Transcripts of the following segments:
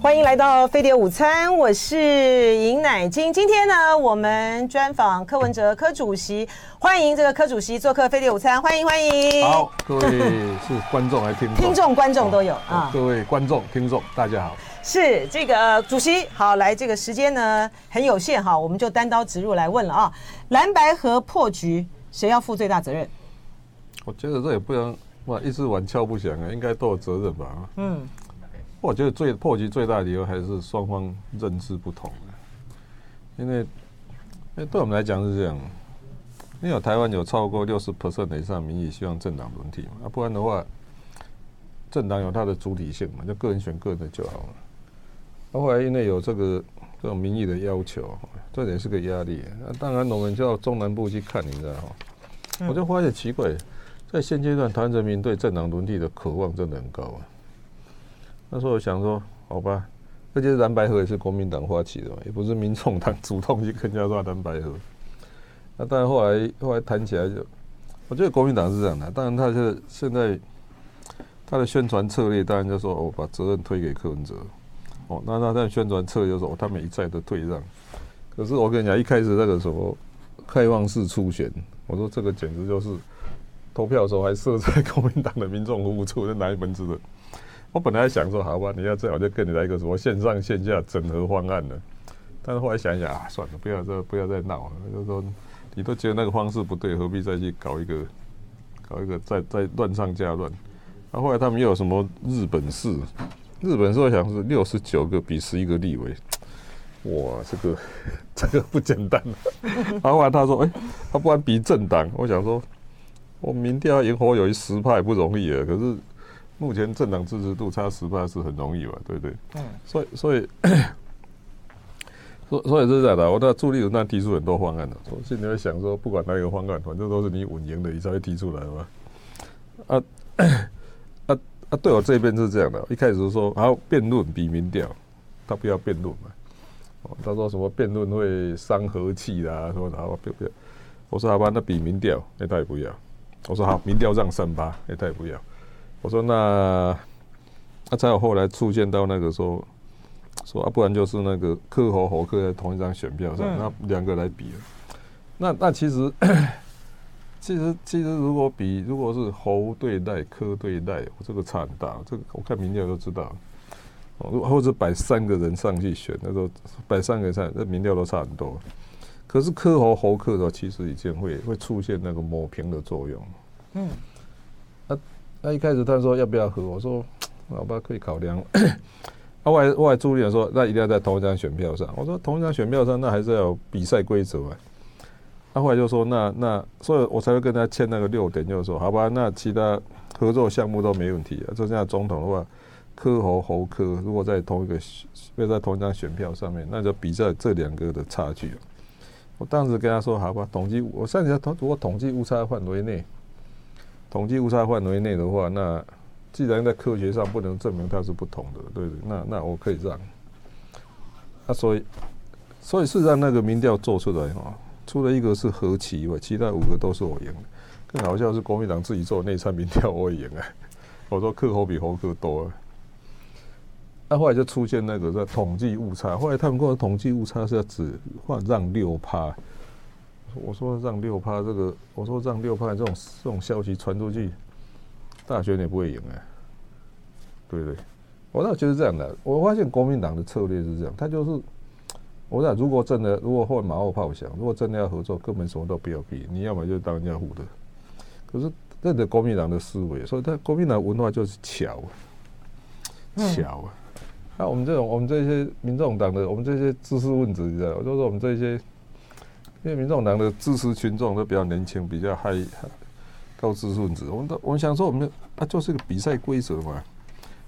欢迎来到飞碟午餐，我是尹乃金。今天呢，我们专访柯文哲柯主席，欢迎这个柯主席做客飞碟午餐，欢迎欢迎。好，各位是观众还是听众？听众观众都有啊。各位观众听众，大家好。是这个主席好，来这个时间呢很有限哈，我们就单刀直入来问了啊。蓝白河破局，谁要负最大责任？我觉得这也不能哇，一直玩敲不响啊，应该都有责任吧？嗯。我觉得最破局最大的理由还是双方认知不同，因为，因为对我们来讲是这样，因为台湾有超过六十 percent 以上民意希望政党轮替嘛，啊，不然的话，政党有它的主体性嘛，就个人选个人的就好了。后来因为有这个这种民意的要求，这也是个压力。那当然我们就到中南部去看，你知道吗？我就发现奇怪，在现阶段，台湾人民对政党轮替的渴望真的很高啊。那时候我想说，好吧，而且蓝白合也是国民党发起的嘛，也不是民众党主动去跟人家说蓝白合。那当然后来后来谈起来就，我觉得国民党是这样的，当然他是现在他的宣传策略，当然就说我把责任推给柯文哲。哦，那那在宣传策略就说他们一再的退让。可是我跟你讲，一开始那个时候开放式初选，我说这个简直就是投票的时候还设在国民党的民众服务处，那哪一门子的？我本来想说，好吧，你要这样，我就跟你来一个什么线上线下整合方案了。但是后来想想啊，算了，不要再不要再闹了。就是说，你都觉得那个方式不对，何必再去搞一个搞一个再再乱上加乱？那后来他们又有什么日本式？日本式我想是六十九个比十一个立委，哇，这个这个不简单。然后后来他说，哎，他不然比政党。我想说，我民调赢侯友宜十派不容易啊，可是。目前政党支持度差十八是很容易嘛，对不对？嗯。所以，所以，所所以是这样的。我在助理组那提出很多方案的，我心里会想说，不管哪一个方案，反正都是你稳赢的，你才会提出来嘛。啊啊啊！对我这边是这样的，一开始说好辩论比民调，他不要辩论嘛。哦，他说什么辩论会伤和气啦，说好不要。我说好吧，那比民调，那他也不要。我说好，民调让三八，那他也不要。我说那，那才有后来出现到那个说，说啊，不然就是那个科侯侯克在同一张选票上，那两个来比了。那那其实，其实其实如果比，如果是侯对待科对赖，这个差很大。这个我看民调都知道。哦，或者摆三个人上去选，那时候摆三个人上，那民调都差很多。可是科侯侯克的话，其实已经会会出现那个抹平的作用。嗯。那一开始他说要不要合，我说好吧，可以考量。后来后来朱立伦说，那一定要在同一张选票上。我说同一张选票上，那还是要有比赛规则啊。他后来就说那那，所以我才会跟他签那个六点，就是说好吧，那其他合作项目都没问题啊。就像总统的话，科侯侯科，如果在同一个要在同一张选票上面，那就比赛这两个的差距。我当时跟他说好吧，统计我上次统如果统计误差范围内。统计误差范围内的话，那既然在科学上不能证明它是不同的，对不对？那那我可以让。那所以，所以事实上那个民调做出来哈，除了一个是何其以外，其他五个都是我赢。更好笑是国民党自己做内参民调，我也赢啊。我说克侯比侯柯多啊。那后来就出现那个在统计误差，后来他们跟我统计误差是要只换让六趴。我说让六趴这个，我说让六趴这种这种消息传出去，大选也不会赢啊，对不对？我那觉得这样的，我发现国民党的策略是这样，他就是，我想如果真的，如果换马后炮想，如果真的要合作，根本什么都不要比，你要么就当人家护的。可是这的国民党的思维，所以他国民党文化就是巧，巧啊。那我们这种，我们这些民众党的，我们这些知识分子，你知道，就是我们这些。因为民众党的支持群众都比较年轻，比较嗨，高知识分子。我们都我们想说，我们啊就是个比赛规则嘛，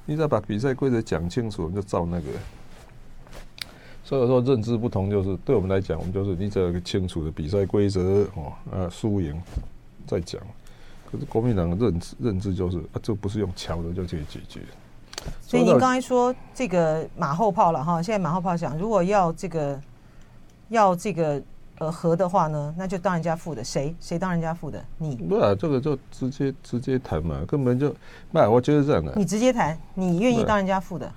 你只要把比赛规则讲清楚，我们就照那个。所以说认知不同，就是对我们来讲，我们就是你只要有个清楚的比赛规则哦，啊输赢再讲。可是国民党的认知认知就是啊，这不是用敲的就可以解决。所以您刚才说这个马后炮了哈，现在马后炮讲，如果要这个要这个。呃，和的话呢，那就当人家付的，谁谁当人家付的？你不啊，这个就直接直接谈嘛，根本就，那我觉得这样的。你直接谈，你愿意当人家付的？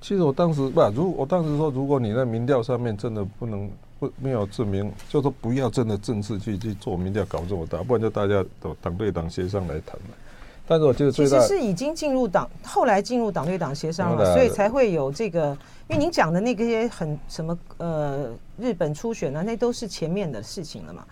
其实我当时不，如我当时说，如果你在民调上面真的不能不没有证明，就说不要真的正式去去做民调搞这么大，不然就大家都党对党协商来谈嘛。但是我觉得最大其实是已经进入党，后来进入党对党协商了，所以才会有这个。因为您讲的那个些很什么呃日本初选呢，那都是前面的事情了嘛。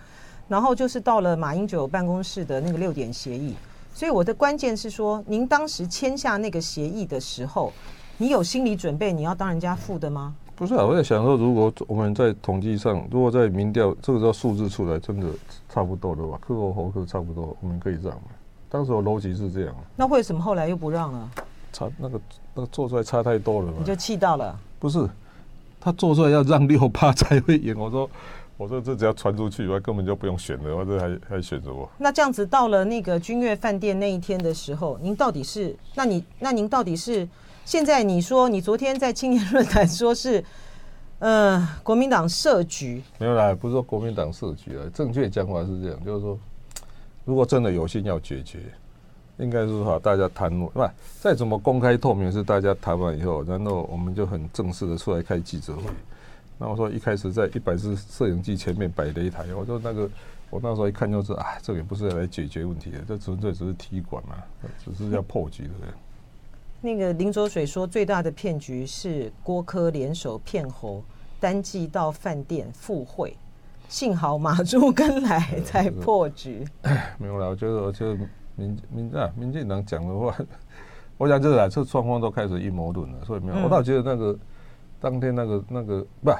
然后就是到了马英九办公室的那个六点协议，所以我的关键是说，您当时签下那个协议的时候，你有心理准备你要当人家付的吗？不是啊，我在想说，如果我们在统计上，如果在民调这个时候数字出来真的差不多的话，柯或侯柯差不多，我们可以让。当时我逻辑是这样，那为什么后来又不让了？差那个那个做出来差太多了嘛？你就气到了？不是，他做出来要让六趴才会赢。我说我说这只要传出去，我根本就不用选了，我这还还选什么？那这样子到了那个君悦饭店那一天的时候，您到底是？那你那您到底是？现在你说你昨天在青年论坛说是，呃，国民党设局没有啦，不是说国民党设局啊，正确讲法是这样，就是说。如果真的有心要解决，应该是说大家谈论，不，再怎么公开透明是大家谈完以后，然后我们就很正式的出来开记者会。那我说一开始在一百支摄影机前面摆了一台，我说那个我那时候一看就是啊，这个也不是来解决问题的，这纯粹只是踢馆嘛，只是要破局的。那个林卓水说最大的骗局是郭柯联手骗侯，单骑到饭店赴会。幸好马朱跟来才破局。没有啦，我觉得，我觉得民民啊，民进党讲的话，我想这个这双方都开始阴谋论了，所以没有。我倒觉得那个当天那个那个不，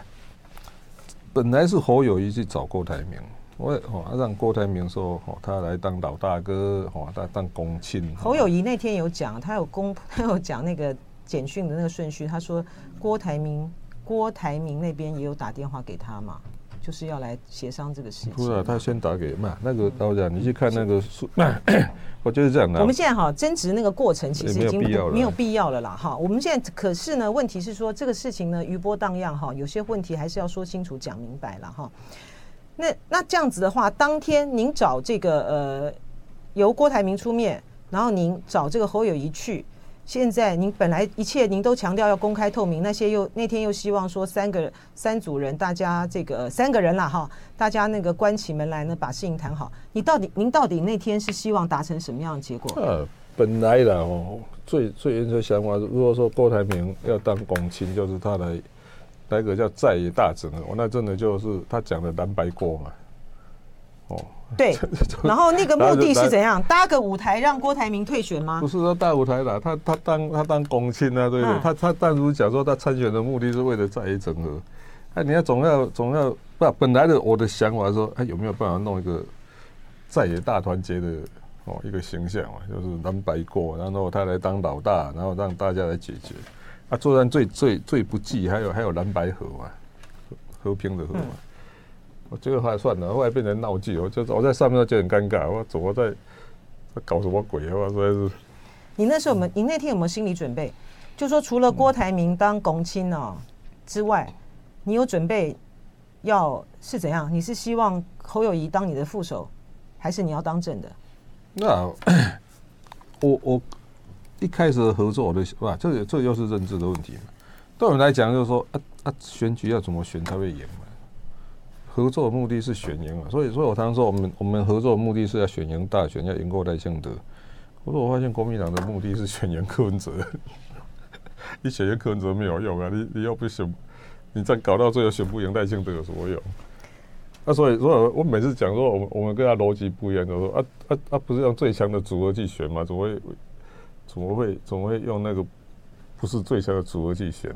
本来是侯友谊去找郭台铭，我哦让郭台铭说哦他来当老大哥，哦他当公亲。侯友谊那天有讲，他有公 他有讲那个简讯的那个顺序，他说郭台铭郭台铭那边也有打电话给他嘛。就是要来协商这个事情。不是啊，他先打给嘛，那个导演，你去看那个数，我就是这样的。我们现在哈争执那个过程，其实已经没有必要了啦哈。我们现在可是呢，问题是说这个事情呢余波荡漾哈，有些问题还是要说清楚讲明白了哈。那那这样子的话，当天您找这个呃由郭台铭出面，然后您找这个侯友宜去。现在您本来一切您都强调要公开透明，那些又那天又希望说三个三组人，大家这个三个人了哈，大家那个关起门来呢把事情谈好。你到底您到底那天是希望达成什么样的结果？呃，本来的哦，最最原始想法，如果说郭台铭要当公卿，就是他来来个叫在野大整，我那真的就是他讲的蓝白锅嘛，哦。对，然后那个目的是怎样？搭个舞台让郭台铭退选吗？不是说搭舞台啦，他他当他当公亲啊，对不对？嗯、他他当初讲说他参选的目的是为了在野整合，哎，你要总要总要不？本来的我的想法说，哎，有没有办法弄一个在野大团结的哦一个形象嘛？就是蓝白过，然后他来当老大，然后让大家来解决。啊，作战最最最不济，还有还有蓝白河嘛，和平的河嘛。嗯我这个还算了，后来变成闹剧，我就我在上面就很尴尬，我怎么在在搞什么鬼啊？我说是。你那时候有没有？你那天有没有心理准备？就说除了郭台铭当公亲哦之外，你有准备要是怎样？你是希望侯友谊当你的副手，还是你要当正的？那 我我一开始合作我的哇，这个这个又是认知的问题嘛。对我们来讲，就是说啊啊，选举要怎么选才会赢嘛？合作的目的是选赢嘛，所以，所以我常常说，我们我们合作的目的是要选赢大选，要赢过赖清德。可是我发现国民党的目的是选赢柯文哲，你选赢柯文哲没有用啊，你你又不选，你再搞到最后选不赢赖清德有什么用？那所以，所以我每次讲说，我们我们跟他逻辑不一样，就说啊啊啊，不是用最强的组合去选吗？怎么会怎么会怎么会用那个不是最强的组合去选？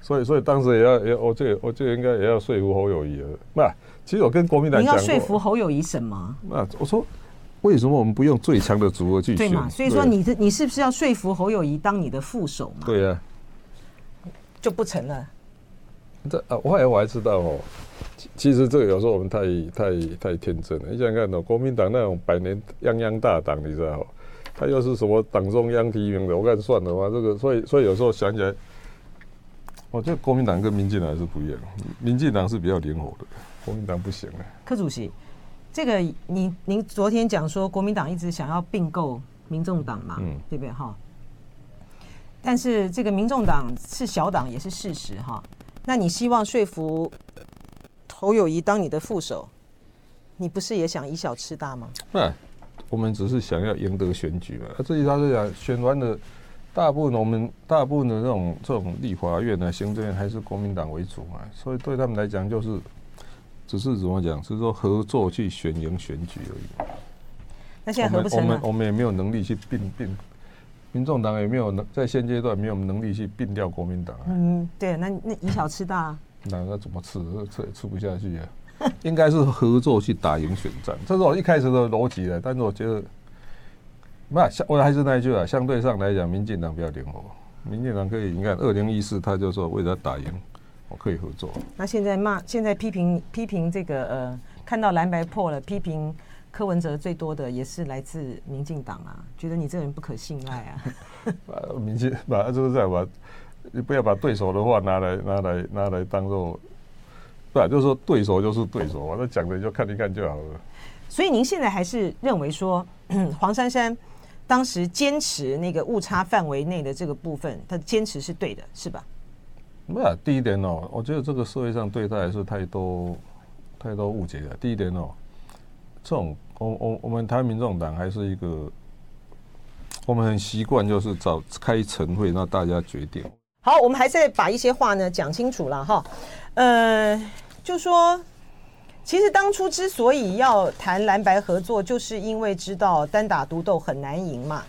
所以，所以当时也要，也我这个，我这个应该也要说服侯友谊了。那其实我跟国民党讲，你要说服侯友谊什么？那我说，为什么我们不用最强的组合去选？对嘛？所以说，你是你是不是要说服侯友谊当你的副手嘛？对呀，就不成了。这啊，我还我还知道哦。其实这个有时候我们太太太天真了。你想想看哦，国民党那种百年泱泱大党，你知道，他又是什么党中央提名的？我看算了吧，这个所以所以有时候想起来。我觉得国民党跟民进党是不一样，民进党是比较灵活的，国民党不行了。柯主席，这个您您昨天讲说国民党一直想要并购民众党嘛，嗯，对不对哈？但是这个民众党是小党也是事实哈。那你希望说服侯友谊当你的副手，你不是也想以小吃大吗？那我们只是想要赢得选举嘛。啊，至于他是讲选完了，大部分我们大部分的这种这种立法院呢，行政院还是国民党为主嘛，所以对他们来讲就是只是怎么讲，是说合作去选赢选举而已。那现在合不成啊？我们我们也没有能力去并并。民众党也没有能在现阶段没有能力去并掉国民党。嗯，对，那那以小吃大，啊，那那怎么吃？吃也吃不下去啊。应该是合作去打赢选战，这是我一开始的逻辑的。但是我觉得，不，我还是那一句啊，相对上来讲，民进党比较灵活。民进党可以，你看二零一四，他就说为了打赢，我可以合作。那现在骂，现在批评批评这个呃，看到蓝白破了，批评。柯文哲最多的也是来自民进党啊，觉得你这个人不可信赖啊。民进把就是这样把，你不要把对手的话拿来拿来拿来当做，不就是说对手就是对手我，那讲的就看一看就好了。所以您现在还是认为说，黄珊珊当时坚持那个误差范围内的这个部分，他坚持是对的，是吧？不是，第一点哦，我觉得这个社会上对他还是太多太多误解了。第一点哦。这种，我我我们台湾民众党还是一个，我们很习惯就是找开晨会，让大家决定。好，我们还是把一些话呢讲清楚了哈。呃，就说，其实当初之所以要谈蓝白合作，就是因为知道单打独斗很难赢嘛。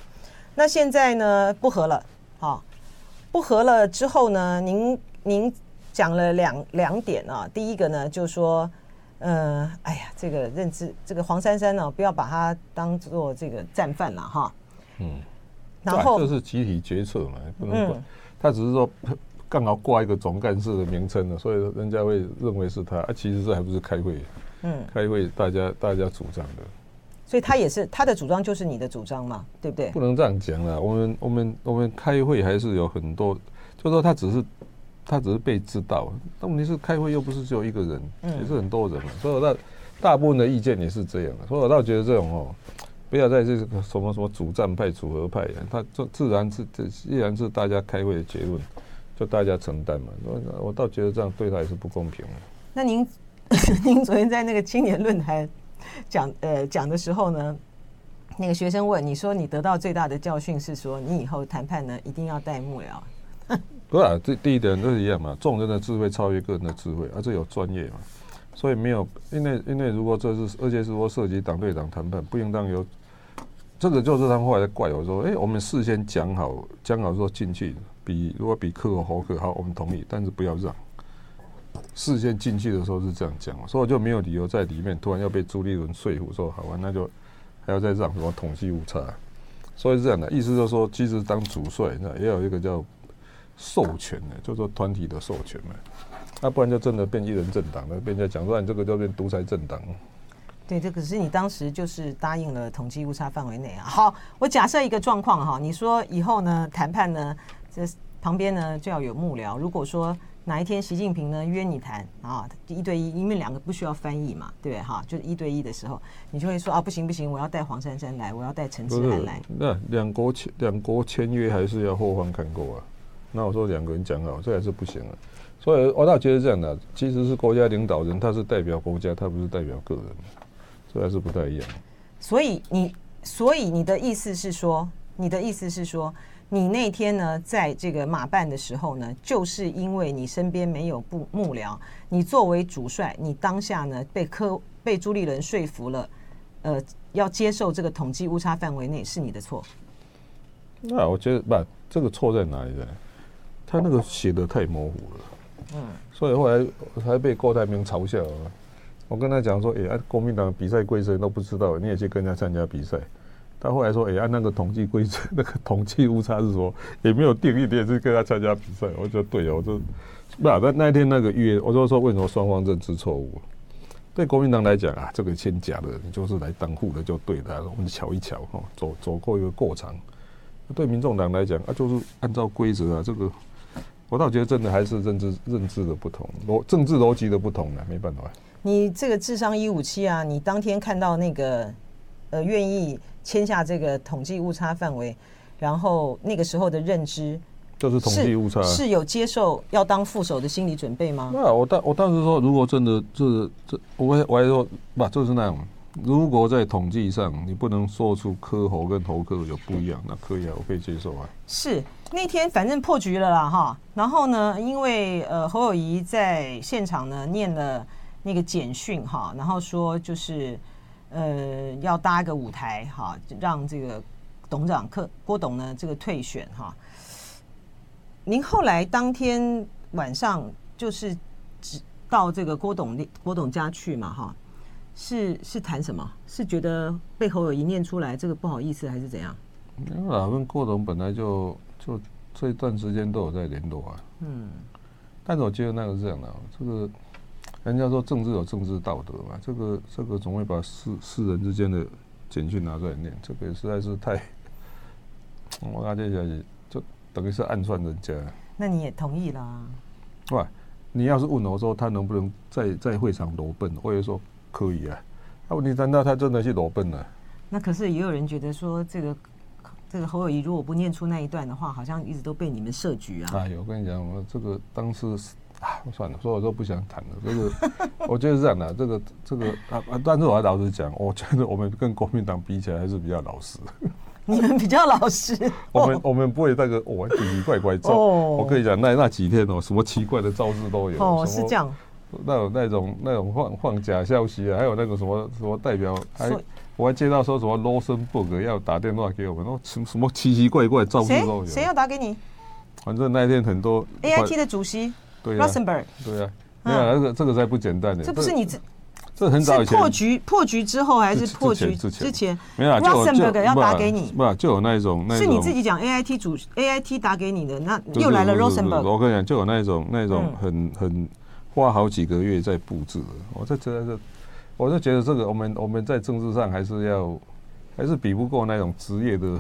那现在呢不合了，好，不合了之后呢，您您讲了两两点啊。第一个呢，就是说。呃，哎呀，这个认知，这个黄珊珊呢，不要把它当做这个战犯了哈。嗯，然后这是集体决策嘛，不能管。他只是说刚好挂一个总干事的名称了，所以人家会认为是他。啊，其实这还不是开会，嗯，开会大家大家主张的。所以他也是他的主张，就是你的主张嘛，对不对？不能这样讲了。我们我们我们开会还是有很多，就说他只是。他只是被知道，但问题是开会又不是只有一个人，也是很多人嘛。所以我大大部分的意见也是这样的。所以我倒觉得这种哦，不要在这个什么什么主战派、组合派，他这自然是这依然是大家开会的结论，就大家承担嘛。我我倒觉得这样对他也是不公平。那您 您昨天在那个青年论坛讲呃讲的时候呢，那个学生问你说，你得到最大的教训是说，你以后谈判呢一定要带幕僚。不是啊，这第一点都是一样嘛。众人的智慧超越个人的智慧，而、啊、这有专业嘛，所以没有，因为因为如果这是，而且是说涉及党对党谈判，不应当由这个就是他们后来怪我说，哎、欸，我们事先讲好，讲好说进去，比如果比克和侯克好，我们同意，但是不要让。事先进去的时候是这样讲，所以我就没有理由在里面突然要被朱立伦说服，说好吧，那就还要再让什么统计误差，所以是这样的意思就是说，其实当主帅那也有一个叫。授权的，就说团体的授权嘛，那不然就真的变一人政党了，被人讲说你这个就变独裁政党。对，这可是你当时就是答应了统计误差范围内啊。好，我假设一个状况哈，你说以后呢谈判呢，这旁边呢就要有幕僚。如果说哪一天习近平呢约你谈啊，一对一，因为两个不需要翻译嘛，对哈？就是一对一的时候，你就会说啊，不行不行，我要带黄珊珊来，我要带陈智菡来。那两国签两国签约还是要后方看过啊。那我说两个人讲好，这还是不行啊。所以我倒觉得这样的，其实是国家领导人，他是代表国家，他不是代表个人，这还是不太一样。所以你，所以你的意思是说，你的意思是说，你那天呢，在这个马办的时候呢，就是因为你身边没有部幕僚，你作为主帅，你当下呢被科被朱立伦说服了，呃，要接受这个统计误差范围内是你的错。那我觉得不，这个错在哪里呢？他那个写的太模糊了，嗯，所以后来才被郭台铭嘲笑。我跟他讲说，哎，按国民党比赛规则都不知道，你也去跟人家参加比赛。他后来说，哎，按那个统计规则，那个统计误差是说也没有定义，你也是跟他参加比赛。我说对哦，我说不，那那天那个约，我就说为什么双方认知错误？对国民党来讲啊，这个签假的，你就是来当户的就对的，我们瞧一瞧哈，走走过一个过场。对民众党来讲啊，就是按照规则啊，这个。我倒觉得真的还是认知认知的不同，逻政治逻辑的不同呢，没办法。你这个智商一五七啊，你当天看到那个呃愿意签下这个统计误差范围，然后那个时候的认知就是统计误差，是有接受要当副手的心理准备吗？那我当我当时说，如果真的这这，我我还说不，就是那样。如果在统计上你不能说出柯侯跟侯柯有不一样，那可以啊，我可以接受啊。是那天反正破局了啦哈，然后呢，因为呃侯友谊在现场呢念了那个简讯哈，然后说就是呃要搭一个舞台哈，让这个董事长柯郭董呢这个退选哈。您后来当天晚上就是只到这个郭董郭董家去嘛哈？是是谈什么？是觉得被侯友宜念出来这个不好意思，还是怎样？因为啊，跟郭董本来就就这一段时间都有在联络啊。嗯。但是我觉得那个是这样的，这个人家说政治有政治道德嘛，这个这个总会把世世人之间的简讯拿出来念，这个实在是太……我感觉下就等于是暗算人家。那你也同意啦？喂！你要是问我说他能不能在在会场裸奔，我也说。可以啊，那问题难道他真的去裸奔了？那可是也有人觉得说，这个这个侯友谊如果不念出那一段的话，好像一直都被你们设局啊。哎呦，我跟你讲，我这个当时啊，算了，所以我都不想谈了。这个 我觉得是这样的，这个这个啊啊，但是我还老实讲，我觉得我们跟国民党比起来还是比较老实。你们比较老实，我们我们不会那个我奇奇怪怪造。我跟你讲，那那几天哦，什么奇怪的招式都有。哦，是这样。那有那种那种放放假消息啊，还有那个什么什么代表，还我还接到说什么罗森博格要打电话给我们，说什什么奇奇怪怪招式都有。谁要打给你？反正那一天很多 AIT 的主席，对罗森伯格，对啊，没有这个这个才不简单呢。这不是你这这很早以前破局破局之后还是破局之前？没有罗森伯格要打给你，不就有那一种，那是你自己讲 AIT 主 AIT 打给你的，那又来了罗森伯格。我跟你讲，就有那一种那一种很很。花好几个月在布置的，我就觉得这，我就觉得这个我们我们在政治上还是要，还是比不过那种职业的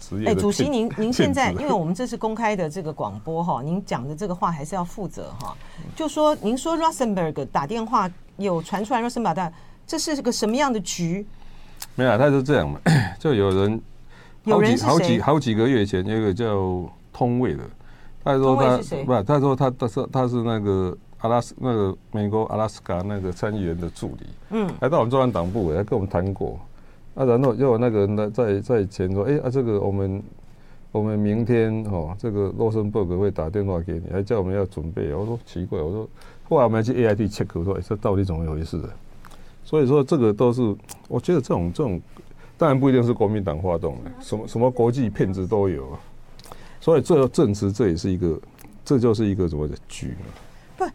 职业。哎，主席您 您现在，因为我们这是公开的这个广播哈，您讲的这个话还是要负责哈。就说您说 Rosenberg 打电话有传出来 Rosenberg，这是个什么样的局？没有，他是这样嘛，就有人好几好几好几个月前有一个叫通卫的，他说他不，他说他他是他是那个。阿拉斯那个美国阿拉斯加那个参议员的助理，嗯，来到我们中央党部，来跟我们谈过。啊，然后又有那个人在在前说，哎、啊，这个我们我们明天哦，这个罗森伯格会打电话给你，还叫我们要准备。我说奇怪，我说后来我们去 AIT check，我说哎、这到底怎么回事？所以说这个都是，我觉得这种这种当然不一定是国民党发动的，什么什么国际骗子都有。所以这证实这也是一个，这就是一个什么的局嘛。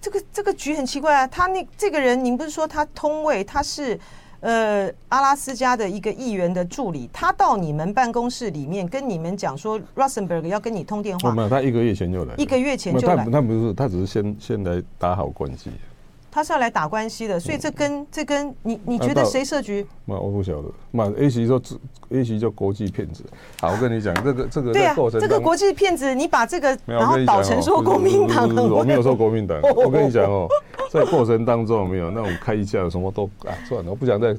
这个这个局很奇怪啊，他那这个人，您不是说他通位，他是呃阿拉斯加的一个议员的助理，他到你们办公室里面跟你们讲说，Rosenberg 要跟你通电话。没有，他一个月前就来。一个月前就来。他他不是，他只是先先来打好关系。他是要来打关系的，所以这跟、嗯、这跟你你觉得谁设局？嘛，我不晓得。那，A 席说 A 席叫国际骗子。好，我跟你讲，这个这个对啊，这个国际骗子，你把这个然后导成说国民党，我没有说国民党。我跟你讲哦，在过程当中没有那种开价什么都啊算了，我不想再。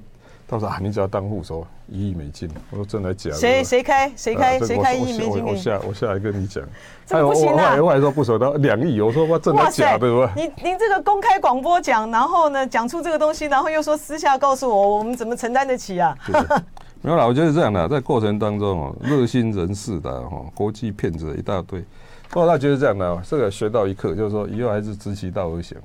到时候啊，你只要当副手，一亿美金。我说真的假的？谁谁开谁开谁开一亿美金？我下我下来跟你讲。这不行啊！我还说不熟到两亿，我说哇，真的假的？哇！您您这个公开广播讲，然后呢讲出这个东西，然后又说私下告诉我，我们怎么承担得起啊？没有啦，我觉得是这样的，在过程当中哦，热心人士的哈，国际骗子一大堆。我倒觉得这样的，这个学到一课，就是说以后还是直其道而行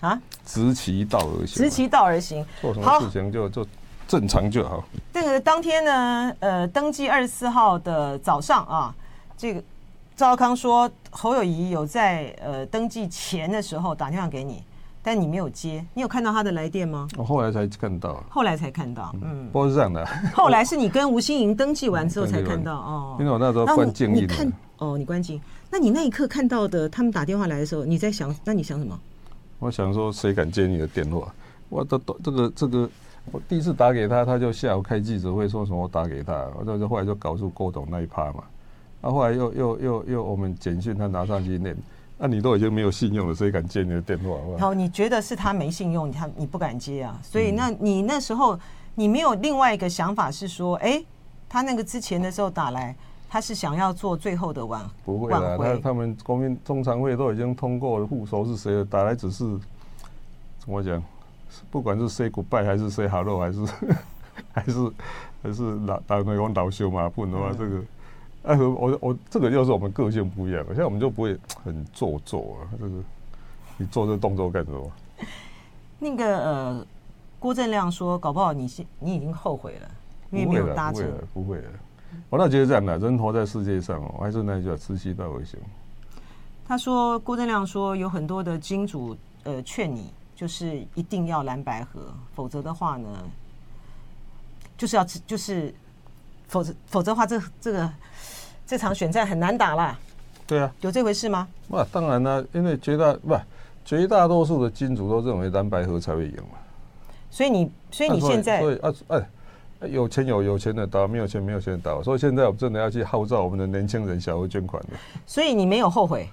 啊，直其道而行，直其道而行，做什么事情就就。正常就好。这个当天呢，呃，登记二十四号的早上啊，这个赵康说侯友谊有在呃登记前的时候打电话给你，但你没有接，你有看到他的来电吗？我后来才看到。后来才看到，嗯，不是这样的。后来是你跟吴欣莹登记完之后才看到哦。因为我那时候关静音。看哦，你关静。那你那一刻看到的他们打电话来的时候，你在想？那你想什么？我想说，谁敢接你的电话？我的这个这个。我第一次打给他，他就下午开记者会说什么我打给他，我就后来就搞出郭董那一趴嘛。啊，后来又又又又我们简讯他拿上去念，那、啊、你都已经没有信用了，谁敢接你的电话？好，好，你觉得是他没信用，他你不敢接啊？所以那你那时候你没有另外一个想法是说，哎、欸，他那个之前的时候打来，他是想要做最后的挽不会啦，他他们国民中常会都已经通过了，副手是谁了？打来只是怎么讲？不管是 say goodbye 还是 say hello 还是还是还是老打那种老修嘛不的话，这个哎我我我这个就是我们个性不一样，现在我们就不会很做作啊，这个你做这个动作干什么？那个呃，郭正亮说，搞不好你现你已经后悔了，因为没有搭乘，不会了，不会了。我倒觉得这样的，人活在世界上，我还是那句话，慈禧太危险。他说，郭正亮说，有很多的金主呃劝你，就是一定要蓝白合，否则的话呢，就是要就是，否则否则的话，这这个这场选战很难打啦。对啊，有这回事吗？那当然了，因为绝大不绝大多数的金主都认为蓝白合才会赢嘛。所以你所以你现在所以啊哎。有钱有有钱的打，没有钱没有钱的打，所以现在我们真的要去号召我们的年轻人小额捐款的。所以你没有后悔？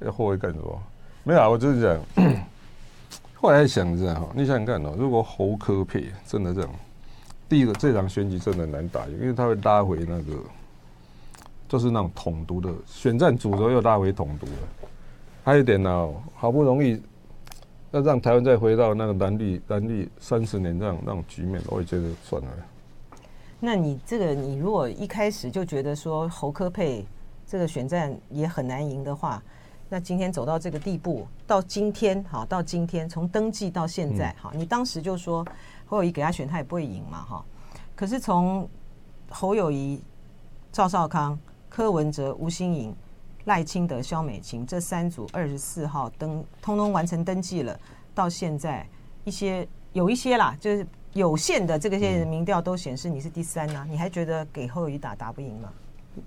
要后悔干什么？没有啊，我就是讲，后来想这样哈，你想想看哦，如果侯科配真的这样，第一个这场选举真的难打，因为他会拉回那个，就是那种统独的选战主轴又拉回统独了。还有一点呢，好不容易。要让台湾再回到那个蓝绿蓝绿三十年这样那种局面，我也觉得算了。那你这个，你如果一开始就觉得说侯科配这个选战也很难赢的话，那今天走到这个地步，到今天哈，到今天从登记到现在哈，你当时就说侯友宜给他选，他也不会赢嘛哈。可是从侯友宜、赵少康、柯文哲、吴欣颖。赖清德、萧美琴这三组二十四号登，通通完成登记了。到现在，一些有一些啦，就是有限的这个些民调都显示你是第三呐、啊。你还觉得给侯友宜打打不赢吗？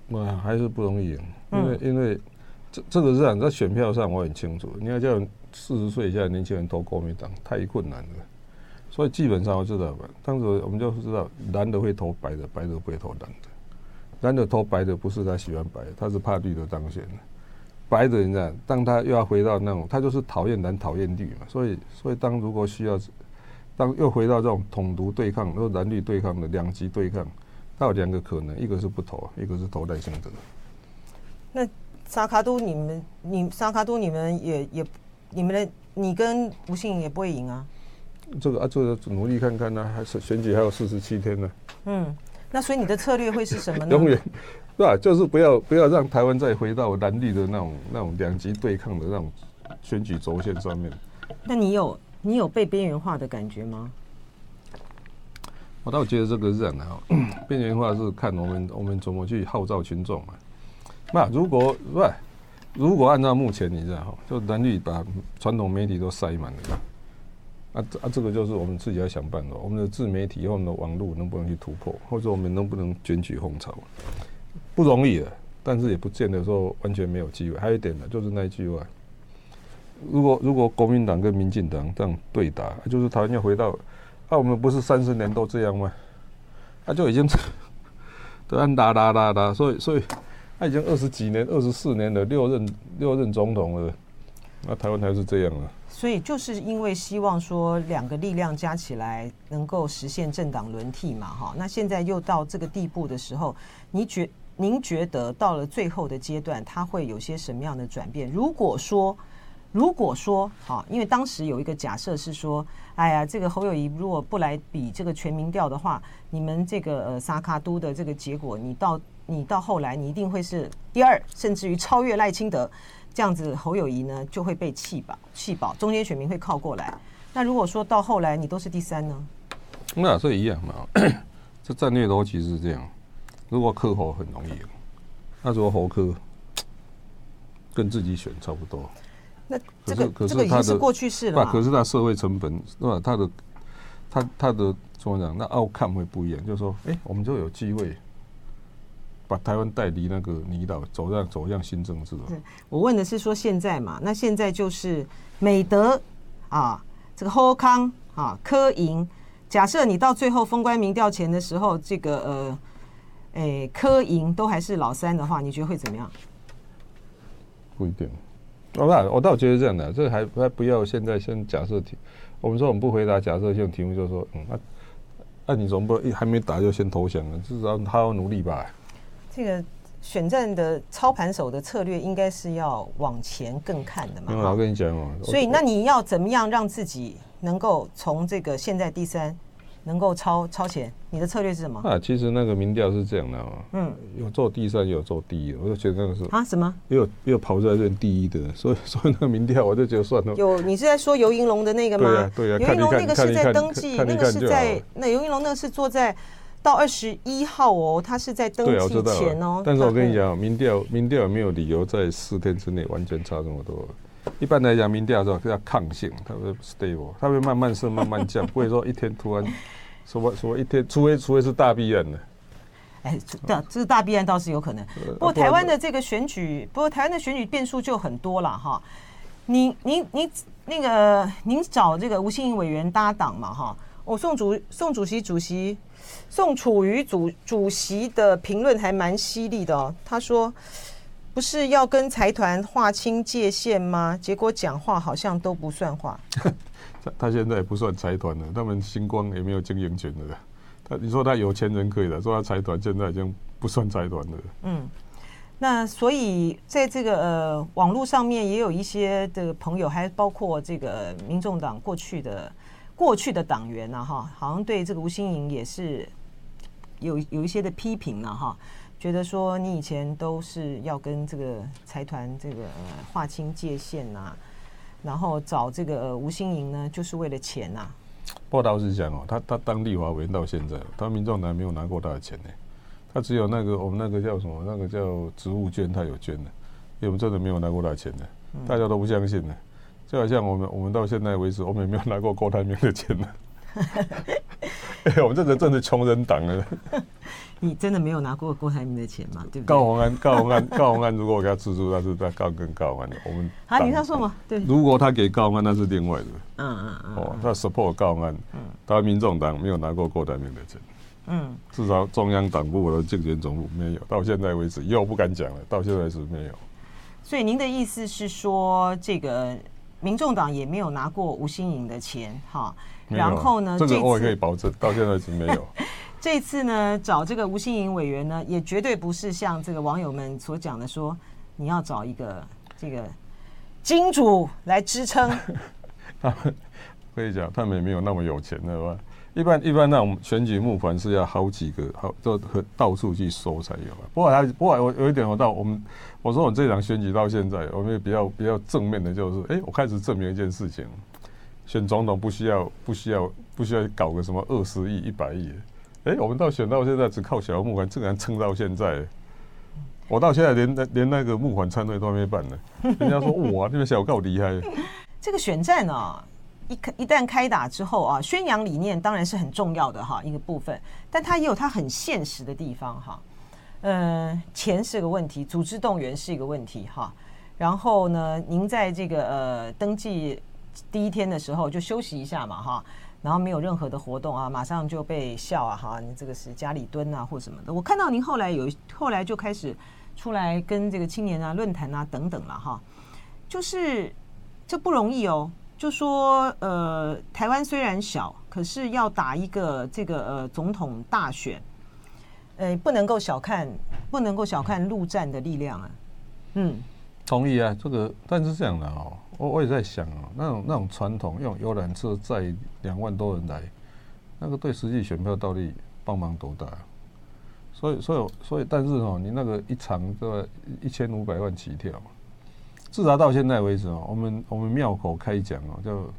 那还是不容易赢，因为因为这这个是在选票上我很清楚，你要叫四十岁以下的年轻人投国民党太困难了。所以基本上我知道吧，当时我们就知道蓝的会投白的，白的不会投蓝的。蓝的投白的不是他喜欢白的，他是怕绿的当选。白的人呢，当他又要回到那种，他就是讨厌蓝讨厌绿嘛。所以，所以当如果需要，当又回到这种统独对抗，或蓝绿对抗的两极对抗，他有两个可能，一个是不投，一个是投赖清德。那沙卡都你们，你沙卡都你们也也，你们的你跟吴信也不会赢啊。这个啊，这个努力看看呢、啊，还是选举还有四十七天呢。嗯。那所以你的策略会是什么呢？永远，是吧？就是不要不要让台湾再回到蓝绿的那种那种两极对抗的那种选举轴线上面。那你有你有被边缘化的感觉吗？我倒觉得这个是这样的哈，边缘化是看我们我们怎么去号召群众嘛。那如果不，如果按照目前你这样哈，就蓝绿把传统媒体都塞满了。啊，这啊，这个就是我们自己要想办法。我们的自媒体和我们的网络能不能去突破，或者我们能不能卷起风潮，不容易的。但是也不见得说完全没有机会。还有一点呢，就是那一句话：如果如果国民党跟民进党这样对打，就是台湾要回到，啊，我们不是三十年都这样吗？他就已经 都按打打打打，所以所以他已经二十几年、二十四年了，六任六任总统了，那台湾还是这样啊。所以就是因为希望说两个力量加起来能够实现政党轮替嘛，哈。那现在又到这个地步的时候，你觉您觉得到了最后的阶段，他会有些什么样的转变？如果说，如果说，哈，因为当时有一个假设是说，哎呀，这个侯友宜如果不来比这个全民调的话，你们这个呃沙卡都的这个结果，你到你到后来你一定会是第二，甚至于超越赖清德。这样子，侯友谊呢就会被弃保，弃保，中间选民会靠过来。那如果说到后来你都是第三呢？那这一样嘛，这战略逻辑是这样。如果克侯很容易，那如果侯克跟自己选差不多，那这个可是这个已经是过去式了。可是他社会成本是吧？他的他他的怎么讲？那 outcome 会不一样，就是说，哎、欸，我们就有机会。把台湾带离那个泥岛，走向走向新政治。我问的是说现在嘛，那现在就是美德啊，这个侯康啊，柯盈。假设你到最后封关民调前的时候，这个呃，哎、欸，柯盈都还是老三的话，你觉得会怎么样？不一定。我倒我倒觉得这样的，这还还不要现在先假设题。我们说我们不回答假设性题目，就是说，嗯，那、啊、那、啊、你怎么不还没打就先投降了？至少他要努力吧。这个选战的操盘手的策略应该是要往前更看的嘛。我跟你讲哦，所以那你要怎么样让自己能够从这个现在第三？能够超超前，你的策略是什么？啊，其实那个民调是这样的啊，嗯，有做第三，也有做第一，我就觉得那个是啊，什么？也有也有跑在这第一的，所以 所以那个民调我就觉得算了。有，你是在说游盈隆的那个吗？对啊，对啊。游盈隆那个是在登记，那个是在那游盈隆那个是坐在到二十一号哦，他是在登记前哦。但是我跟你讲，民调民调没有理由在四天之内完全差这么多。一般来讲，民调的时候要抗性，它会 stable，它会慢慢升慢慢降，不会说一天突然。什么什么一天，除非除非是大必案的？哎，这这是大必案倒是有可能。不过台湾的这个选举，不过台湾的选举变数就很多了哈。您您您那个您找这个吴欣盈委员搭档嘛哈？我宋主宋主席主席宋楚瑜主主席的评论还蛮犀利的哦。他说不是要跟财团划清界限吗？结果讲话好像都不算话。他他现在也不算财团了，他们星光也没有经营权了。他你说他有钱人可以了，说他财团现在已经不算财团了。嗯，那所以在这个呃网络上面也有一些的朋友，还包括这个民众党过去的过去的党员呢，哈，好像对这个吴新颖也是有有一些的批评了哈，觉得说你以前都是要跟这个财团这个呃划清界限呐、啊。然后找这个吴新颖呢，就是为了钱呐、啊。报道是讲哦，他他当立华委员到现在，他民众党没有拿过他的钱呢。他只有那个我们那个叫什么，那个叫职务捐，他有捐的。因为我们真的没有拿过他的钱的，大家都不相信的。就好像我们我们到现在为止，我们也没有拿过郭台铭的钱呢。哎，我们这个真的穷人党了。你真的没有拿过郭台铭的钱吗？对不对？高鸿安，高鸿安，高鸿安，如果我给他资助，那是在高跟高虹安的。我们啊，你这样说吗？对。如果他给高鸿安，那是另外的。嗯嗯嗯。哦，他 support 高鸿安。嗯。他民众党没有拿过郭台铭的钱。嗯。至少中央党部的竞选总部没有，到现在为止，以后不敢讲了。到现在为止没有。所以您的意思是说，这个民众党也没有拿过吴欣颖的钱，哈？然后呢？这个我也可以保证，到现在为止没有。这次呢，找这个吴欣颖委员呢，也绝对不是像这个网友们所讲的说，你要找一个这个金主来支撑。他们可以讲，他们也没有那么有钱，对吧？一般一般那种选举募款是要好几个，好就和到处去收才有。不过还不过我有一点，我到我们我说我这场选举到现在，我们比较比较正面的就是，哎，我开始证明一件事情，选总统不需要不需要不需要搞个什么二十亿一百亿。哎，我们到选到现在只靠小额募款，竟然撑到现在。我到现在连那连那个募款参会都还没办呢。人家说哇，这个小告厉害。这个选战啊，一开一旦开打之后啊，宣扬理念当然是很重要的哈一个部分，但它也有它很现实的地方哈。嗯，钱是个问题，组织动员是一个问题哈。然后呢，您在这个呃登记第一天的时候就休息一下嘛哈。然后没有任何的活动啊，马上就被笑啊！哈，你这个是家里蹲啊，或什么的。我看到您后来有，后来就开始出来跟这个青年啊论坛啊等等了哈。就是这不容易哦。就说呃，台湾虽然小，可是要打一个这个呃总统大选，呃，不能够小看，不能够小看陆战的力量啊。嗯，同意啊，这个但是这样的哦。我我也在想啊，那种那种传统用游览车载两万多人来，那个对实际选票到底帮忙多大？所以所以所以，但是哦，你那个一场个一千五百万起跳，至少到现在为止哦，我们我们庙口开讲哦，就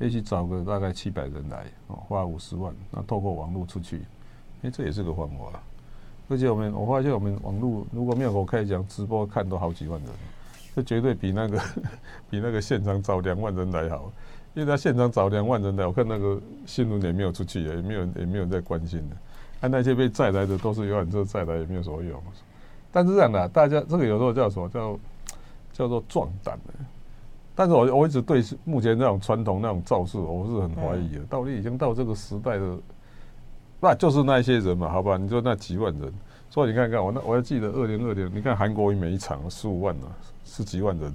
也许找个大概七百人来哦，花五十万，那透过网络出去，哎，这也是个方法。而且我们我发现我们网络如果没有我开讲直播看都好几万人。这绝对比那个 比那个现场找两万人来好，因为他现场找两万人来，我看那个新闻也没有出去，也没有也没有在关心的。啊那些被载来的都是游览车载来，也没有什么用。但是这样的，大家这个有时候叫什么叫叫做壮胆的。但是我我一直对目前那种传统那种造势，我是很怀疑的。到底已经到这个时代的，那就是那些人嘛，好吧？你说那几万人，所以你看看我那我还记得二零二零，你看韩国瑜每一场十五万呢。十几万人，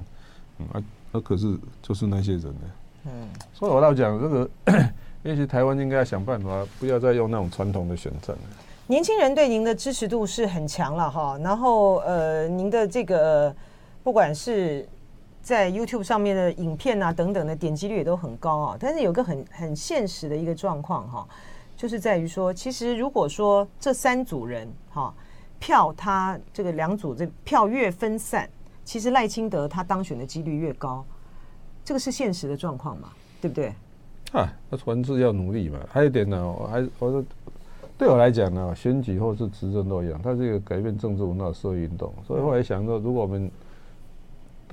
嗯啊，那可是就是那些人呢，嗯，所以我倒讲这个，也许台湾应该要想办法，不要再用那种传统的选战了。年轻人对您的支持度是很强了哈。然后呃，您的这个不管是在 YouTube 上面的影片啊等等的点击率也都很高啊。但是有个很很现实的一个状况哈，就是在于说，其实如果说这三组人哈票他这个两组这票越分散，其实赖清德他当选的几率越高，这个是现实的状况嘛，对不对？啊，那团是要努力嘛。还有一点呢，我还我说，对我来讲呢，选举或是执政都一样，它是一个改变政治文化的社会运动。所以后来想说，如果我们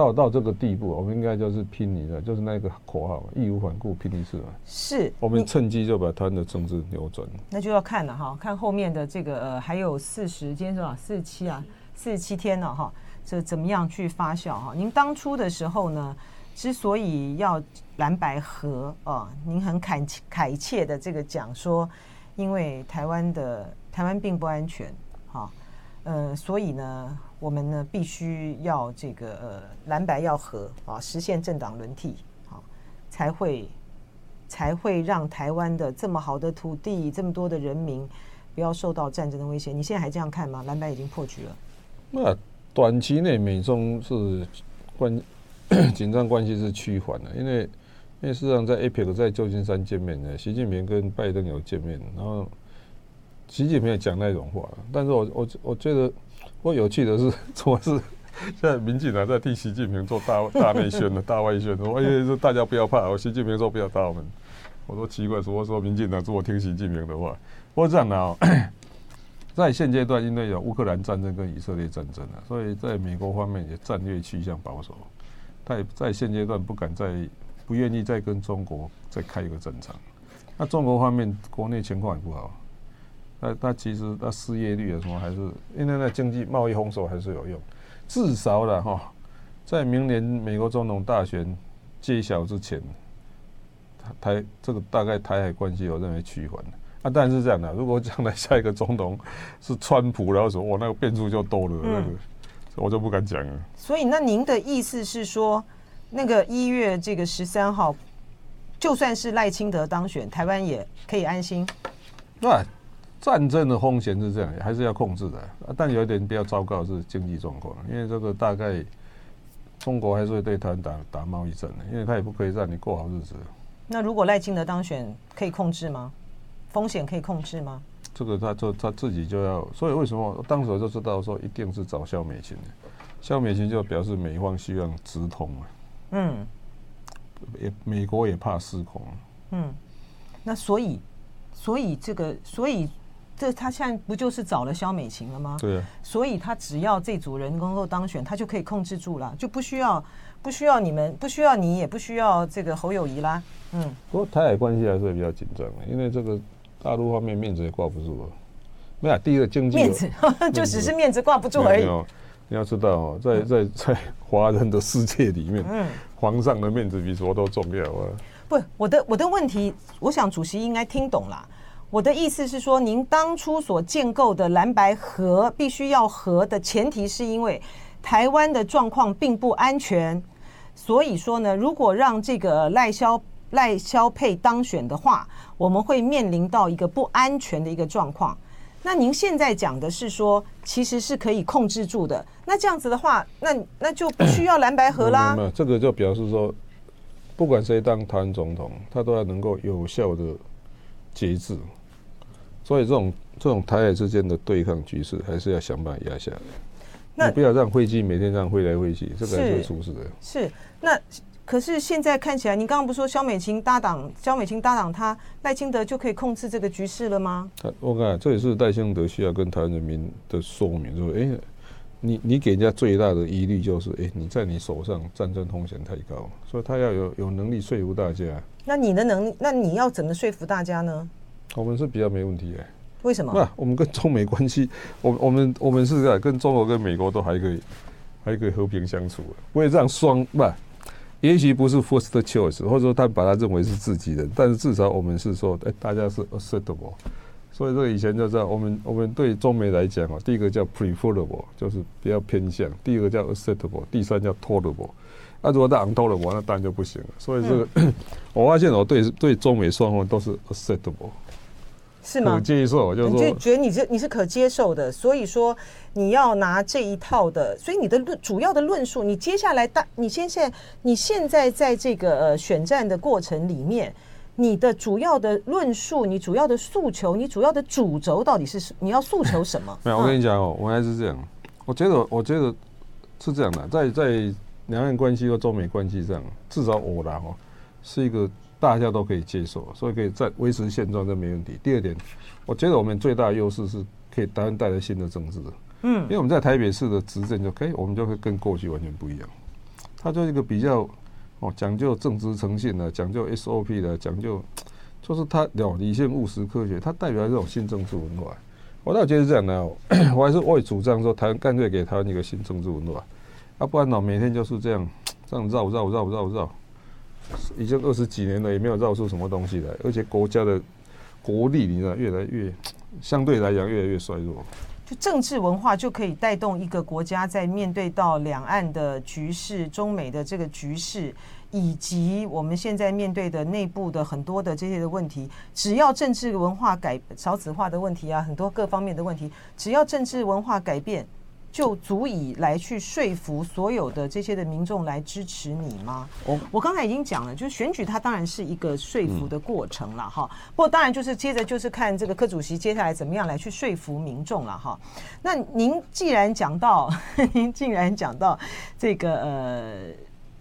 到到这个地步，我们应该就是拼你的，就是那个口号，义无反顾拼一次嘛。是，我们趁机就把台湾的政治扭转。那就要看了哈，看后面的这个呃，还有四十，今天是吧？四十七啊，四十七天了哈，这怎么样去发酵哈？您当初的时候呢？之所以要蓝白合啊，您很恳恳切的这个讲说，因为台湾的台湾并不安全，哈，呃，所以呢，我们呢必须要这个呃蓝白要和啊，实现政党轮替，好，才会才会让台湾的这么好的土地，这么多的人民不要受到战争的威胁。你现在还这样看吗？蓝白已经破局了。那短期内美中是关。紧张关系是趋缓的，因为因为事实上在 APEC 在旧金山见面呢，习近平跟拜登有见面，然后习近平也讲那种话，但是我我我觉得我有趣的是，主要是现在民进党在替习近平做大大内宣的 大外宣，说哎呀，大家不要怕，我习近平说不要打我们，我说奇怪，说我说民进党说听习近平的话，不过这样的啊，在现阶段因为有乌克兰战争跟以色列战争啊，所以在美国方面也战略趋向保守。在在现阶段不敢再不愿意再跟中国再开一个战场，那中国方面国内情况也不好，那那其实那失业率啊什么还是因为那经济贸易封锁还是有用，至少了哈，在明年美国总统大选揭晓之前，台这个大概台海关系我认为趋缓啊，但是这样的，如果将来下一个总统是川普，然后说我那个变数就多了那个。我就不敢讲了。所以，那您的意思是说，那个一月这个十三号，就算是赖清德当选，台湾也可以安心？对，战争的风险是这样，还是要控制的。但有一点比较糟糕的是经济状况，因为这个大概中国还是会对台湾打打贸易战的，因为他也不可以让你过好日子。那如果赖清德当选，可以控制吗？风险可以控制吗？这个他就他自己就要，所以为什么当时我就知道说一定是找萧美琴的，萧美琴就表示美方希望直通啊，嗯，也美国也怕失控，嗯，那所以所以这个所以这他现在不就是找了萧美琴了吗？对啊，所以他只要这组人能够当选，他就可以控制住了，就不需要不需要你们不需要你也不需要这个侯友谊啦，嗯，不过台海关系还是比较紧张的，因为这个。大陆方面面子也挂不住了，没有第一个经济面子 就只是面子挂不住而已。你要知道哦，在在在华人的世界里面，嗯，皇上的面子比什么都重要啊。不，我的我的问题，我想主席应该听懂了。我的意思是说，您当初所建构的蓝白合必须要合的前提，是因为台湾的状况并不安全。所以说呢，如果让这个赖萧。赖萧配当选的话，我们会面临到一个不安全的一个状况。那您现在讲的是说，其实是可以控制住的。那这样子的话，那那就不需要蓝白合啦。这个就表示说，不管谁当台湾总统，他都要能够有效的节制。所以这种这种台海之间的对抗局势，还是要想办法压下来。那不要让飞机每天这样飞来飞去，这个还是会出事的。是那。可是现在看起来，你刚刚不是说肖美琴搭档，肖美琴搭档他赖清德就可以控制这个局势了吗？他我看这也是赖清德需要跟台湾人民的说明，说，哎，你你给人家最大的疑虑就是，哎，你在你手上战争风险太高，所以他要有有能力说服大家。那你的能力，那你要怎么说服大家呢？我们是比较没问题的。为什么？那我们跟中美关系，我 我们我们是在跟中国跟美国都还可以还可以和平相处，不会这样双不。也许不是 first choice，或者说他把他认为是自己人，但是至少我们是说，哎，大家是 acceptable。所以这个以前就知道，我们我们对中美来讲啊，第一个叫 preferable，就是比较偏向；第二个叫 acceptable，第三叫 tolerable。那如果他 untolerable，那当然就不行了。所以这个 我发现我对对中美双方都是 acceptable。是吗？可接受，就是说，就觉得你是你是可接受的，所以说你要拿这一套的，所以你的论主要的论述，你接下来大，你现在你现在在这个呃选战的过程里面，你的主要的论述，你主要的诉求，你主要的主轴到底是你要诉求什么？没有，我跟你讲哦，我还是这样，我觉得我觉得是这样的，在在两岸关系和中美关系上，至少我啦哦，是一个。大家都可以接受，所以可以在维持现状，这没问题。第二点，我觉得我们最大的优势是可以台湾带来新的政治。嗯，因为我们在台北市的执政就可以，我们就会跟过去完全不一样。它就是一个比较哦讲究政治诚信的，讲究 SOP 的，讲究就是它了理性务实科学，它代表这种新政治文化。我倒觉得是这样的，我还是我也主张说，台湾干脆给台湾一个新政治文化，要不然呢，每天就是这样这样绕绕绕绕绕绕。已经二十几年了，也没有绕出什么东西来，而且国家的国力，你知道，越来越相对来讲越来越衰弱。就政治文化就可以带动一个国家在面对到两岸的局势、中美的这个局势，以及我们现在面对的内部的很多的这些的问题，只要政治文化改少子化的问题啊，很多各方面的问题，只要政治文化改变。就足以来去说服所有的这些的民众来支持你吗？我我刚才已经讲了，就是选举它当然是一个说服的过程了哈。不过当然就是接着就是看这个柯主席接下来怎么样来去说服民众了哈。那您既然讲到，您既然讲到这个呃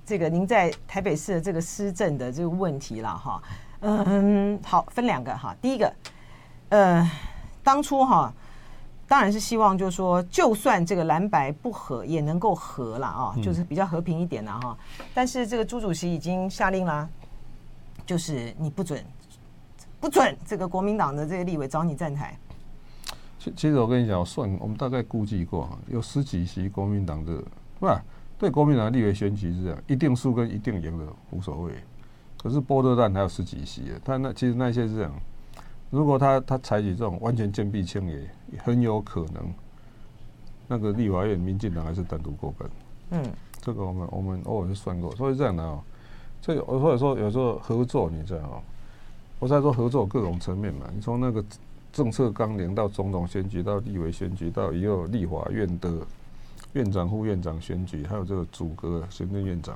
这个您在台北市的这个施政的这个问题了哈，嗯，好，分两个哈。第一个，呃，当初哈。当然是希望，就是说，就算这个蓝白不合，也能够合了啊，就是比较和平一点了哈。但是这个朱主席已经下令了，就是你不准，不准这个国民党的这个立委找你站台。其其实我跟你讲，我算我们大概估计过，有十几席国民党的，不是对国民党的立委选举是这样，一定输跟一定赢的无所谓。可是波特蛋还有十几席，他那其实那些是这样。如果他他采取这种完全坚壁清野，很有可能那个立法院民进党还是单独过半。嗯，这个我们我们偶尔是算过，所以这样的哦，这个我或者说有时候合作，你知道哦，我在说合作各种层面嘛，你从那个政策纲领到总统选举，到立委选举，到也有立法院的院长、副院长选举，还有这个组阁行政院长，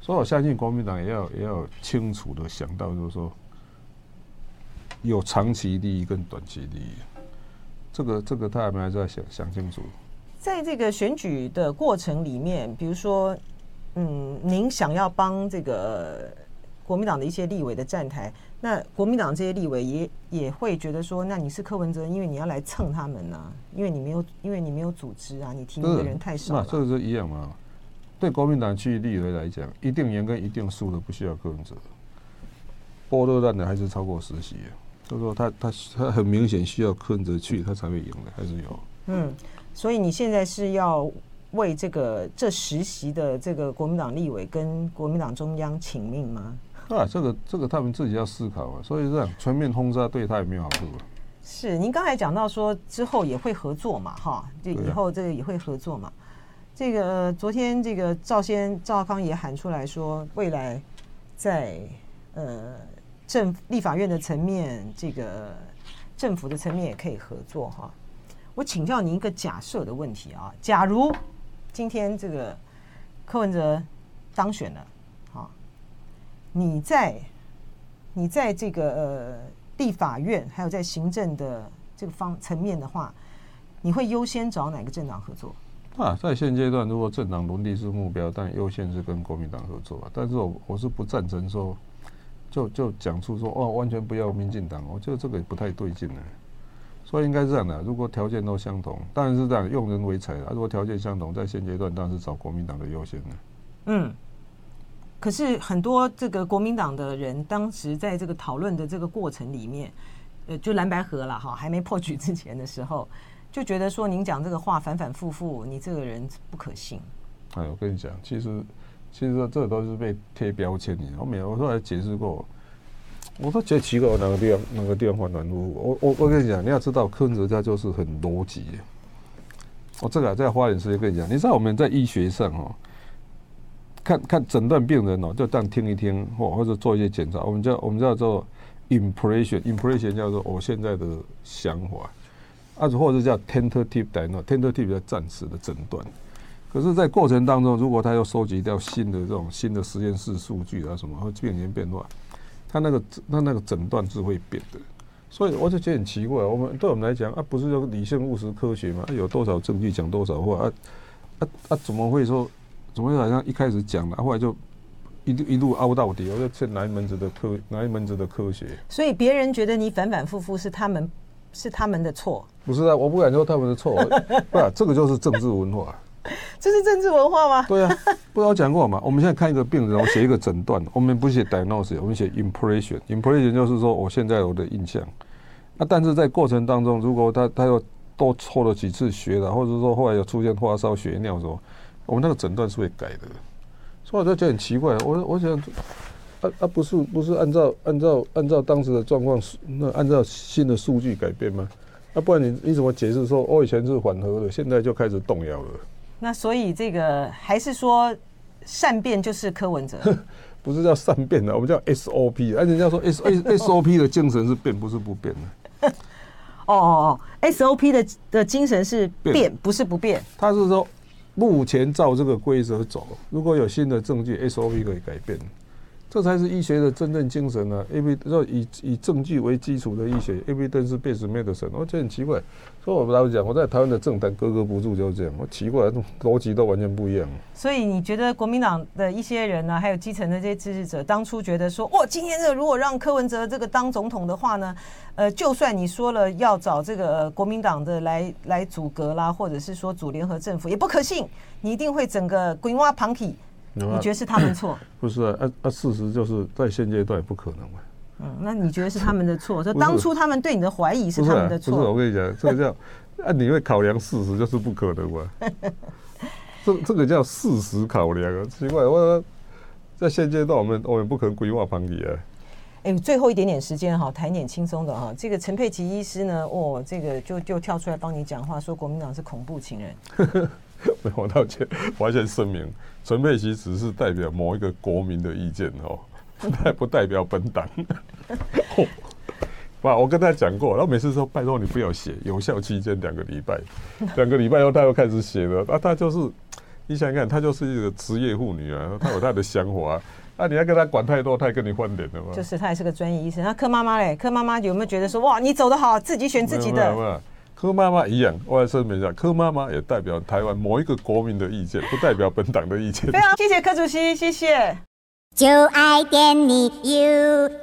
所以我相信国民党也要也要清楚的想到，就是说。有长期利益跟短期利益，这个这个他还没有在想想清楚。在这个选举的过程里面，比如说，嗯，您想要帮这个国民党的一些立委的站台，那国民党这些立委也也会觉得说，那你是柯文哲，因为你要来蹭他们呢、啊，因为你没有，因为你没有组织啊，你提名的人太少这个是一样嘛？对国民党去立委来讲，一定赢跟一定输的不需要柯文哲，波多烂的还是超过十席。就是说他他他很明显需要柯文哲去，他才会赢的，还是有。嗯，所以你现在是要为这个这实习的这个国民党立委跟国民党中央请命吗？啊，这个这个他们自己要思考啊。所以这样全面轰炸对他也没有好处。是，您刚才讲到说之后也会合作嘛，哈，就以后这个也会合作嘛。这个昨天这个赵先赵康也喊出来说，未来在呃。政立法院的层面，这个政府的层面也可以合作哈。我请教您一个假设的问题啊，假如今天这个柯文哲当选了，啊，你在你在这个呃立法院还有在行政的这个方层面的话，你会优先找哪个政党合作？啊，在现阶段，如果政党轮替是目标，但优先是跟国民党合作啊。但是我我是不赞成说。就就讲出说哦，完全不要民进党，我觉得这个也不太对劲呢。所以应该是这样的，如果条件都相同，当然是这样，用人为才啊。如果条件相同，在现阶段当然是找国民党的优先呢。嗯，可是很多这个国民党的人，当时在这个讨论的这个过程里面，呃，就蓝白河了哈，还没破局之前的时候，就觉得说您讲这个话反反复复，你这个人不可信。哎，我跟你讲，其实。其实这都是被贴标签的。我没有，我后来解释过，我都觉得奇怪，哪个地方哪个地方反反复复。我我我跟你讲，你要知道，柯文哲家就是很逻辑。我这个再花点时间跟你讲，你知道我们在医学上哦，看看诊断病人哦，就这样听一听或或者做一些检查，我们叫我们叫做 impression，impression 叫做我现在的想法，啊，或者叫 tentative diagnosis，tentative 叫暂时的诊断。可是，在过程当中，如果他要收集掉新的这种新的实验室数据啊什么，会变形变乱，他那个他那个诊断是会变的。所以我就觉得很奇怪，我们对我们来讲啊，不是说理性务实科学吗？啊、有多少证据讲多少话啊啊啊！怎么会说？怎么会好像一开始讲了，后来就一路一路凹到底？我就欠哪一门子的科，哪一门子的科学？所以别人觉得你反反复复是他们是他们的错？不是啊，我不敢说他们的错，不、啊，这个就是政治文化。这是政治文化吗？对啊，不知道讲过吗？我们现在看一个病人，我写一个诊断，我们不写 diagnosis，我们写 impression。impression 就是说我现在我的印象。那、但是在过程当中，如果他他又多抽了几次血了，或者说后来又出现发烧、血尿的时候，我们那个诊断是会改的。所以我就觉得很奇怪，我我想，啊啊不是不是按照按照按照当时的状况，那按照新的数据改变吗？那、不然你你怎么解释说我以前是缓和的，现在就开始动摇了？那所以这个还是说善变就是柯文哲，不是叫善变的，我们叫 SOP。而人家说 S S SOP 的精神是变，不是不变 的。哦哦哦，SOP 的的精神是变，不是不变。他是说目前照这个规则走，如果有新的证据，SOP 可以改变。这才是医学的真正精神呢、啊！因为以以证据为基础的医学，evidence-based medicine，我觉得很奇怪。所以我不老实讲，我在台湾的政坛格格不入，就是这样。我奇怪，逻辑都完全不一样。所以你觉得国民党的一些人呢、啊，还有基层的这些支持者，当初觉得说，哇，今天这个如果让柯文哲这个当总统的话呢，呃，就算你说了要找这个国民党的来来组阁啦，或者是说组联合政府，也不可信，你一定会整个滚挖旁体。你觉得是他们错？不是啊，啊啊！事实就是在现阶段不可能嘛。嗯，那你觉得是他们的错？说当初他们对你的怀疑是他们的错？不是，我跟你讲，这个叫 啊，你会考量事实就是不可能嘛。这这个叫事实考量啊，奇怪，我说在现阶段我们我们不可能规划旁体啊。哎，最后一点点时间哈，谈点轻松的哈。这个陈佩琪医师呢，哦，这个就就跳出来帮你讲话，说国民党是恐怖情人。没有道歉，我要先声明，陈佩琪只是代表某一个国民的意见哦，不代不代表本党。不，我跟他讲过，然后每次说拜托你不要写，有效期间两个礼拜，两个礼拜后他又开始写了。啊，他就是你想想看，他就是一个职业妇女啊，他有他的想法啊，啊，你要跟他管太多，他也跟你翻脸了嘛？就是他也是个专业医生。那柯妈妈嘞？柯妈妈有没有觉得说哇，你走得好，自己选自己的？柯妈妈一样，我来声明一下，柯妈妈也代表台湾某一个国民的意见，不代表本党的意见。非常谢谢柯主席，谢谢。就爱点你 UFO。